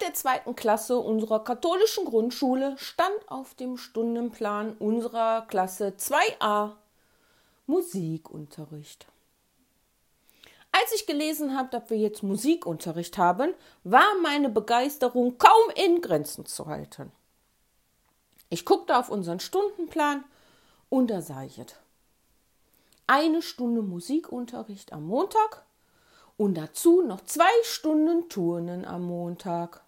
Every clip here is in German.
der zweiten Klasse unserer katholischen Grundschule stand auf dem Stundenplan unserer Klasse 2a Musikunterricht. Als ich gelesen habe, dass wir jetzt Musikunterricht haben, war meine Begeisterung kaum in Grenzen zu halten. Ich guckte auf unseren Stundenplan und da sah ich es. Eine Stunde Musikunterricht am Montag und dazu noch zwei Stunden Turnen am Montag.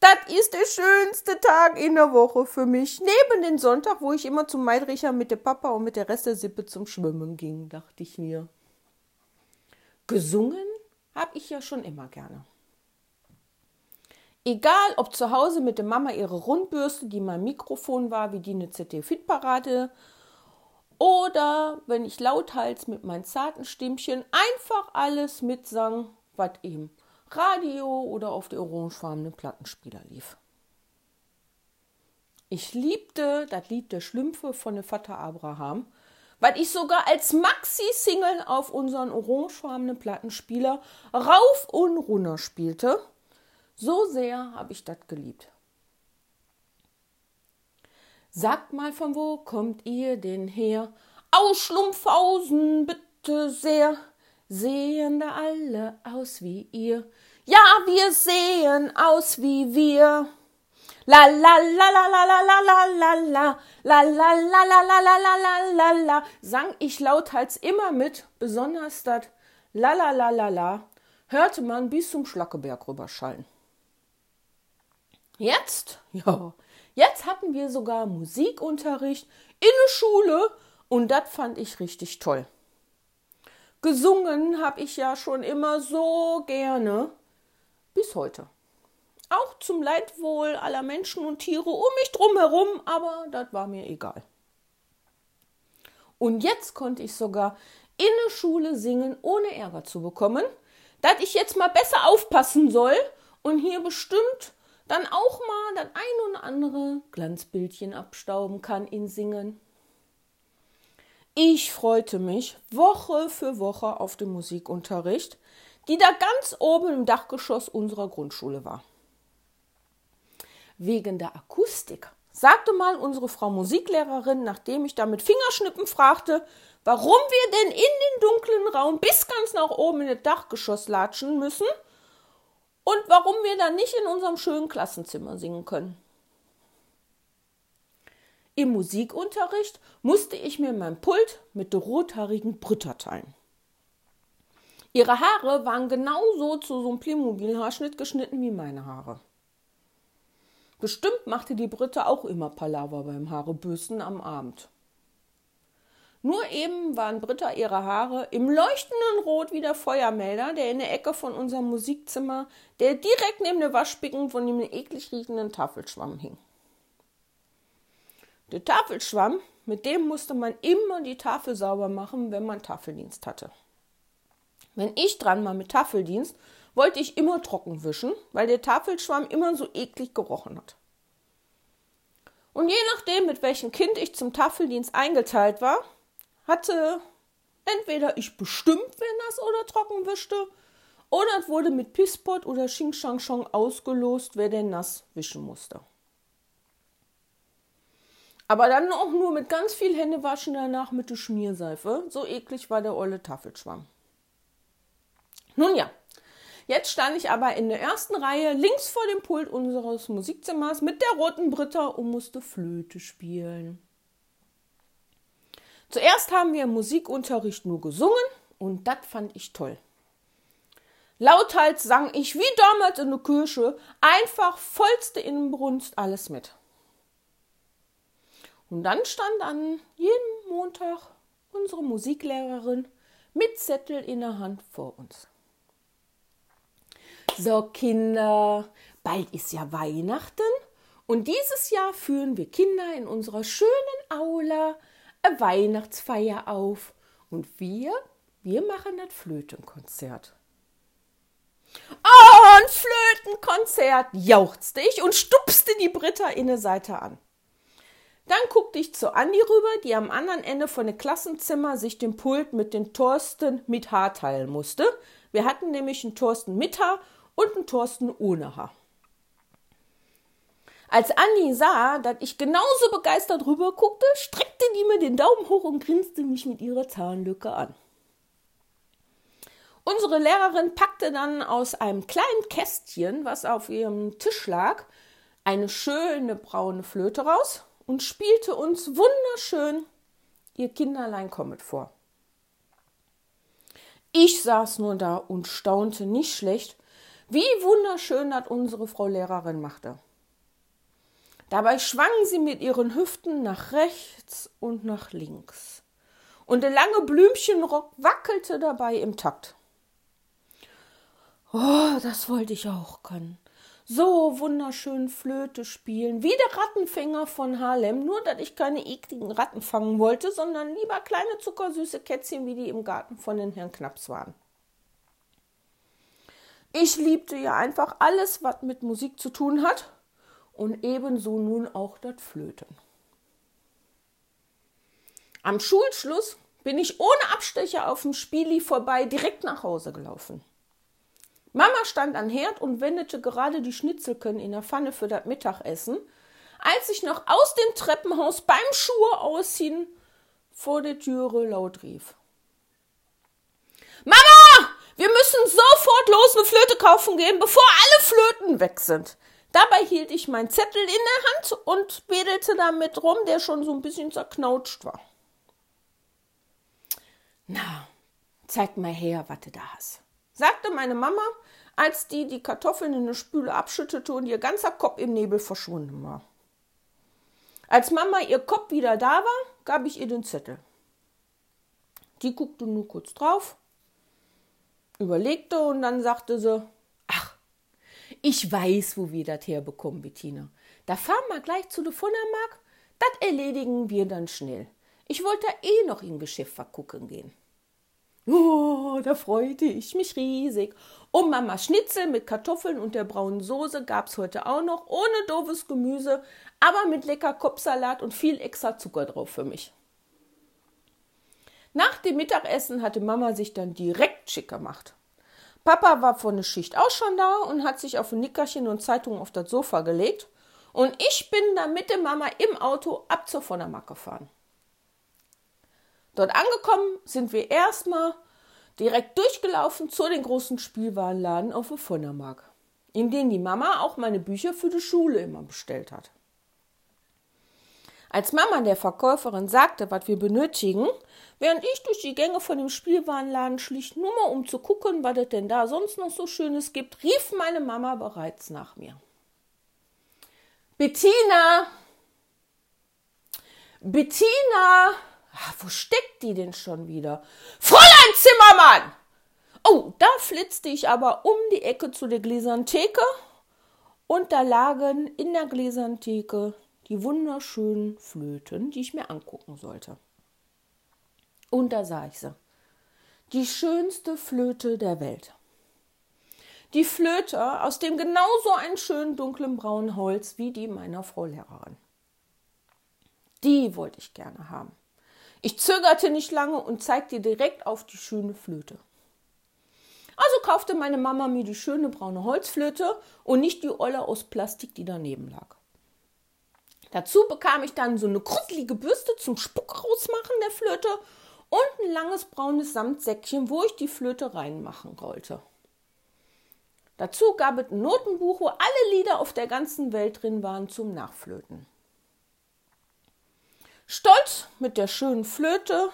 Das ist der schönste Tag in der Woche für mich. Neben dem Sonntag, wo ich immer zum Meidricher mit der Papa und mit der Rest der Sippe zum Schwimmen ging, dachte ich mir. Gesungen habe ich ja schon immer gerne. Egal, ob zu Hause mit der Mama ihre Rundbürste, die mein Mikrofon war, wie die eine ZD-Fit-Parade, oder wenn ich lauthals mit meinem zarten Stimmchen einfach alles mitsang, was im Radio oder auf der orangefarbenen Plattenspieler lief. Ich liebte das Lied der Schlümpfe von dem Vater Abraham, weil ich sogar als Maxi-Single auf unseren orangefarbenen Plattenspieler rauf und runter spielte. So sehr habe ich das geliebt. Sagt mal, von wo kommt ihr denn her? Aus Schlumpfhausen, bitte sehr. Sehen da alle aus wie ihr? Ja, wir sehen aus wie wir. La la la la la la la la la la la la la la la la la la la sang ich lauthals immer mit, besonders das la la la la la hörte man bis zum Schlackeberg rüberschallen. Jetzt, ja, jetzt hatten wir sogar Musikunterricht in der Schule und das fand ich richtig toll. Gesungen habe ich ja schon immer so gerne bis heute auch zum Leidwohl aller Menschen und Tiere um mich drumherum, aber das war mir egal. Und jetzt konnte ich sogar in der Schule singen, ohne Ärger zu bekommen, dass ich jetzt mal besser aufpassen soll und hier bestimmt dann auch mal das ein oder andere Glanzbildchen abstauben kann in Singen. Ich freute mich Woche für Woche auf den Musikunterricht, die da ganz oben im Dachgeschoss unserer Grundschule war wegen der Akustik. Sagte mal unsere Frau Musiklehrerin, nachdem ich da mit Fingerschnippen fragte, warum wir denn in den dunklen Raum bis ganz nach oben in das Dachgeschoss latschen müssen und warum wir dann nicht in unserem schönen Klassenzimmer singen können. Im Musikunterricht musste ich mir mein Pult mit der rothaarigen Britta teilen. Ihre Haare waren genauso zu so einem Playmobil-Haarschnitt geschnitten wie meine Haare. Bestimmt machte die Britte auch immer Palaver beim Haarebürsten am Abend. Nur eben waren Britta ihre Haare im leuchtenden Rot wie der Feuermelder, der in der Ecke von unserem Musikzimmer, der direkt neben der Waschbecken von dem eklig riechenden Tafelschwamm hing. Der Tafelschwamm, mit dem musste man immer die Tafel sauber machen, wenn man Tafeldienst hatte. Wenn ich dran war mit Tafeldienst, wollte ich immer trocken wischen, weil der Tafelschwamm immer so eklig gerochen hat. Und je nachdem, mit welchem Kind ich zum Tafeldienst eingeteilt war, hatte entweder ich bestimmt, wer nass oder trocken wischte, oder es wurde mit Pisspot oder Xing Shang Shong ausgelost, wer denn nass wischen musste. Aber dann auch nur mit ganz viel Händewaschen danach mit der Schmierseife. So eklig war der olle Tafelschwamm. Nun ja, Jetzt stand ich aber in der ersten Reihe links vor dem Pult unseres Musikzimmers mit der roten Britta und musste Flöte spielen. Zuerst haben wir im Musikunterricht nur gesungen und das fand ich toll. Lauthals sang ich wie damals in der Kirche einfach vollste Inbrunst alles mit. Und dann stand an jedem Montag unsere Musiklehrerin mit Zettel in der Hand vor uns. So, Kinder, bald ist ja Weihnachten und dieses Jahr führen wir Kinder in unserer schönen Aula eine Weihnachtsfeier auf und wir, wir machen das Flötenkonzert. Oh, ein Flötenkonzert, jauchzte ich und stupste die Britta in der Seite an. Dann guckte ich zu Andi rüber, die am anderen Ende von dem Klassenzimmer sich den Pult mit den Thorsten mit Haar teilen musste. Wir hatten nämlich einen Thorsten mit Haar und ein Thorsten ohne Haar. Als Andi sah, dass ich genauso begeistert rüber guckte, streckte die mir den Daumen hoch und grinste mich mit ihrer Zahnlücke an. Unsere Lehrerin packte dann aus einem kleinen Kästchen, was auf ihrem Tisch lag, eine schöne braune Flöte raus und spielte uns wunderschön Ihr Kinderlein kommet vor. Ich saß nur da und staunte nicht schlecht, wie wunderschön das unsere Frau Lehrerin machte. Dabei schwang sie mit ihren Hüften nach rechts und nach links. Und der lange Blümchenrock wackelte dabei im Takt. Oh, das wollte ich auch können. So wunderschön Flöte spielen, wie der Rattenfänger von Harlem, nur dass ich keine ekligen Ratten fangen wollte, sondern lieber kleine zuckersüße Kätzchen, wie die im Garten von den Herrn Knaps waren. Ich liebte ja einfach alles, was mit Musik zu tun hat und ebenso nun auch das Flöten. Am Schulschluss bin ich ohne Abstecher auf dem Spieli vorbei direkt nach Hause gelaufen. Mama stand an Herd und wendete gerade die Schnitzelken in der Pfanne für das Mittagessen, als ich noch aus dem Treppenhaus beim Schuhe ausziehen vor der Türe laut rief. Mama, wir müssen sofort los eine Flöte kaufen gehen, bevor alle Flöten weg sind. Dabei hielt ich meinen Zettel in der Hand und wedelte damit rum, der schon so ein bisschen zerknautscht war. Na, zeig mal her, was du da hast, sagte meine Mama, als die die Kartoffeln in eine Spüle abschüttete und ihr ganzer Kopf im Nebel verschwunden war. Als Mama ihr Kopf wieder da war, gab ich ihr den Zettel. Die guckte nur kurz drauf, überlegte und dann sagte sie, ich weiß, wo wir das herbekommen, Bettina. Da fahren wir gleich zu der Funnermark. Das erledigen wir dann schnell. Ich wollte eh noch in Geschäft vergucken gehen. Oh, da freute ich mich riesig. Und Mama Schnitzel mit Kartoffeln und der braunen Soße gab's heute auch noch, ohne doofes Gemüse, aber mit lecker Kopfsalat und viel extra Zucker drauf für mich. Nach dem Mittagessen hatte Mama sich dann direkt schick gemacht. Papa war von der Schicht auch schon da und hat sich auf ein Nickerchen und Zeitung auf das Sofa gelegt. Und ich bin dann mit der Mama im Auto ab zur Vonnermark gefahren. Dort angekommen sind wir erstmal direkt durchgelaufen zu den großen Spielwarenladen auf der Vonnermark, in denen die Mama auch meine Bücher für die Schule immer bestellt hat. Als Mama der Verkäuferin sagte, was wir benötigen, während ich durch die Gänge von dem Spielwarenladen schlich, nur mal um zu gucken, was es denn da sonst noch so Schönes gibt, rief meine Mama bereits nach mir. Bettina! Bettina! Ach, wo steckt die denn schon wieder? Fräulein Zimmermann! Oh, da flitzte ich aber um die Ecke zu der gläsernen und da lagen in der gläsernen die wunderschönen Flöten, die ich mir angucken sollte. Und da sah ich sie. Die schönste Flöte der Welt. Die Flöte aus dem genauso einen schönen dunklen braunen Holz wie die meiner Frau Lehrerin. Die wollte ich gerne haben. Ich zögerte nicht lange und zeigte direkt auf die schöne Flöte. Also kaufte meine Mama mir die schöne braune Holzflöte und nicht die Olle aus Plastik, die daneben lag. Dazu bekam ich dann so eine krusselige Bürste zum Spuck rausmachen der Flöte und ein langes braunes Samtsäckchen, wo ich die Flöte reinmachen wollte. Dazu gab es ein Notenbuch, wo alle Lieder auf der ganzen Welt drin waren zum Nachflöten. Stolz mit der schönen Flöte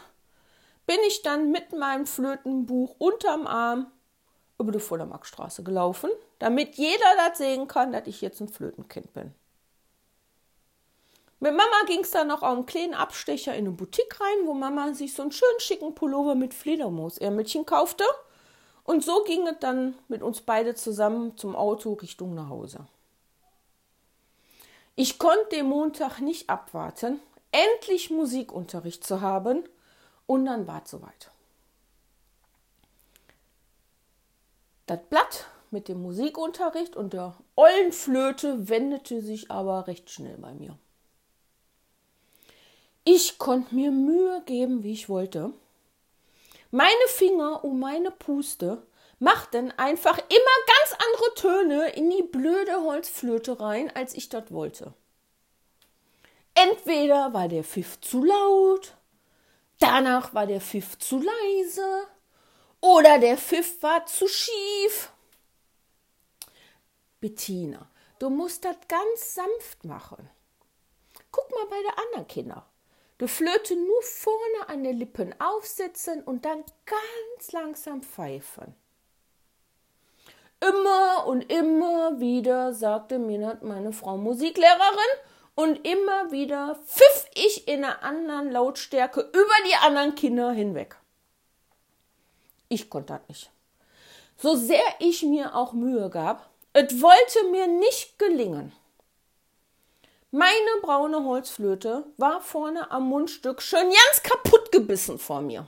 bin ich dann mit meinem Flötenbuch unterm Arm über die Vollermarkstraße gelaufen, damit jeder das sehen kann, dass ich jetzt ein Flötenkind bin. Mit Mama ging es dann noch auf einen kleinen Abstecher in eine Boutique rein, wo Mama sich so einen schönen schicken Pullover mit Fledermausärmelchen kaufte. Und so ging es dann mit uns beide zusammen zum Auto Richtung nach Hause. Ich konnte den Montag nicht abwarten, endlich Musikunterricht zu haben, und dann war es soweit. Das Blatt mit dem Musikunterricht und der Ollenflöte wendete sich aber recht schnell bei mir. Ich konnte mir Mühe geben, wie ich wollte. Meine Finger um meine Puste machten einfach immer ganz andere Töne in die blöde Holzflöte rein, als ich dort wollte. Entweder war der Pfiff zu laut, danach war der Pfiff zu leise oder der Pfiff war zu schief. Bettina, du musst das ganz sanft machen. Guck mal bei den anderen Kindern. Die Flöte nur vorne an den Lippen aufsetzen und dann ganz langsam pfeifen. Immer und immer wieder sagte mir meine Frau Musiklehrerin und immer wieder pfiff ich in einer anderen Lautstärke über die anderen Kinder hinweg. Ich konnte das nicht. So sehr ich mir auch Mühe gab, es wollte mir nicht gelingen. Meine braune Holzflöte war vorne am Mundstück schön ganz kaputt gebissen vor mir.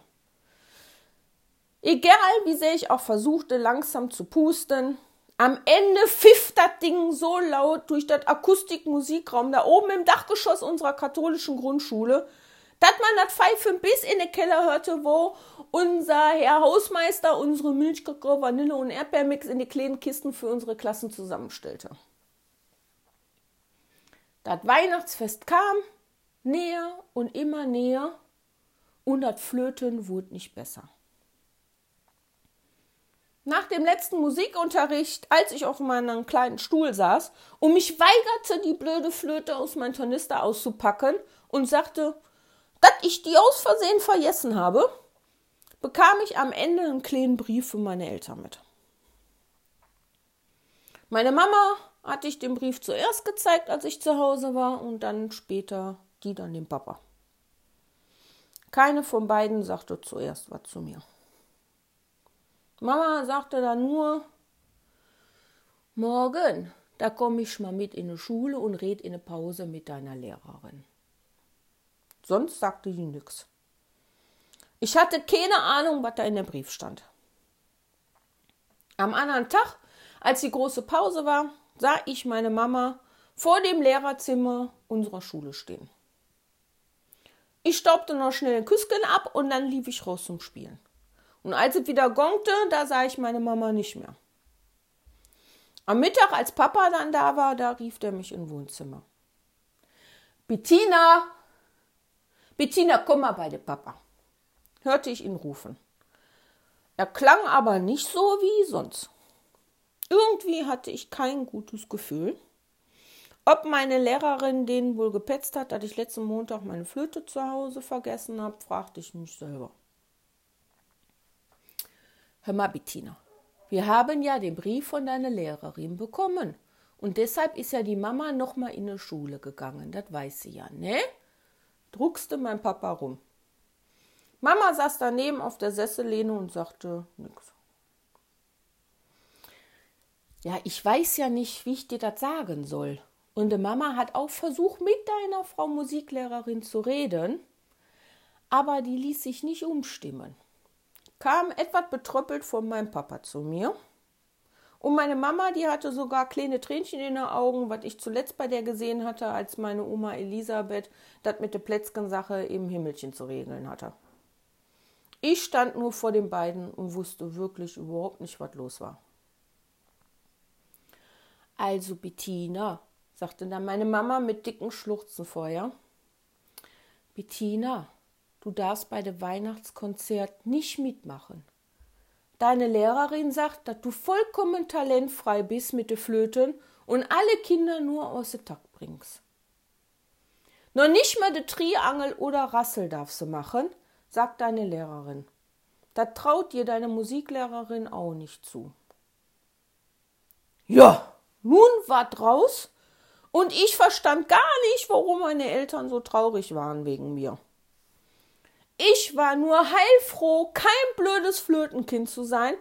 Egal wie sehr ich auch versuchte, langsam zu pusten, am Ende pfiff das Ding so laut durch das Akustikmusikraum da oben im Dachgeschoss unserer katholischen Grundschule, dass man das Pfeifen bis in den Keller hörte, wo unser Herr Hausmeister unsere Milchkakao, Vanille und Erdbeermix in die kleinen Kisten für unsere Klassen zusammenstellte. Das Weihnachtsfest kam näher und immer näher und das Flöten wurde nicht besser. Nach dem letzten Musikunterricht, als ich auf meinem kleinen Stuhl saß und mich weigerte, die blöde Flöte aus meinem Tornister auszupacken und sagte, dass ich die aus Versehen vergessen habe, bekam ich am Ende einen kleinen Brief für meine Eltern mit. Meine Mama hatte ich den Brief zuerst gezeigt, als ich zu Hause war, und dann später die dann dem Papa. Keine von beiden sagte zuerst was zu mir. Mama sagte dann nur, morgen, da komme ich mal mit in die Schule und red in der Pause mit deiner Lehrerin. Sonst sagte sie nichts. Ich hatte keine Ahnung, was da in dem Brief stand. Am anderen Tag, als die große Pause war, sah ich meine Mama vor dem Lehrerzimmer unserer Schule stehen. Ich staubte noch schnell den Küsken ab und dann lief ich raus zum Spielen. Und als es wieder gongte, da sah ich meine Mama nicht mehr. Am Mittag, als Papa dann da war, da rief er mich im Wohnzimmer. Bettina! Bettina, komm mal bei dir, Papa. Hörte ich ihn rufen. Er klang aber nicht so wie sonst. Irgendwie hatte ich kein gutes Gefühl. Ob meine Lehrerin den wohl gepetzt hat, dass ich letzten Montag meine Flöte zu Hause vergessen habe, fragte ich mich selber. Hör mal, Bettina, wir haben ja den Brief von deiner Lehrerin bekommen. Und deshalb ist ja die Mama nochmal in die Schule gegangen. Das weiß sie ja, ne? Druckste mein Papa rum. Mama saß daneben auf der Sessellehne und sagte nichts. Ja, ich weiß ja nicht, wie ich dir das sagen soll. Und die Mama hat auch versucht, mit deiner Frau Musiklehrerin zu reden, aber die ließ sich nicht umstimmen. Kam etwas betröppelt von meinem Papa zu mir. Und meine Mama, die hatte sogar kleine Tränchen in den Augen, was ich zuletzt bei der gesehen hatte, als meine Oma Elisabeth das mit der Plätzkensache im Himmelchen zu regeln hatte. Ich stand nur vor den beiden und wusste wirklich überhaupt nicht, was los war. Also Bettina, sagte dann meine Mama mit dicken Schluchzen vorher. Bettina, du darfst bei dem Weihnachtskonzert nicht mitmachen. Deine Lehrerin sagt, dass du vollkommen talentfrei bist mit den Flöten und alle Kinder nur aus dem Takt bringst. Noch nicht mal de Triangel oder Rassel darfst du machen, sagt deine Lehrerin. Das traut dir deine Musiklehrerin auch nicht zu. Ja, nun war draus und ich verstand gar nicht, warum meine Eltern so traurig waren wegen mir. Ich war nur heilfroh, kein blödes Flötenkind zu sein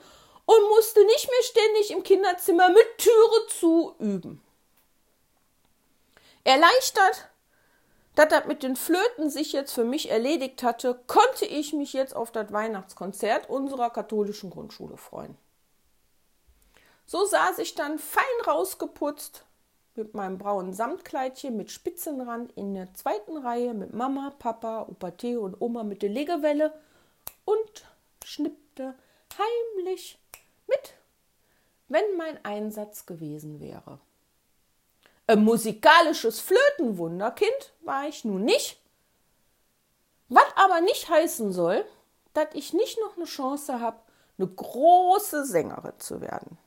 und musste nicht mehr ständig im Kinderzimmer mit Türe zu üben. Erleichtert, dass das mit den Flöten sich jetzt für mich erledigt hatte, konnte ich mich jetzt auf das Weihnachtskonzert unserer katholischen Grundschule freuen. So saß ich dann fein rausgeputzt mit meinem braunen Samtkleidchen mit Spitzenrand in der zweiten Reihe mit Mama, Papa, Opa Theo und Oma mit der Legewelle und schnippte heimlich mit, wenn mein Einsatz gewesen wäre. Ein musikalisches Flötenwunderkind war ich nun nicht, was aber nicht heißen soll, dass ich nicht noch eine Chance habe, eine große Sängerin zu werden.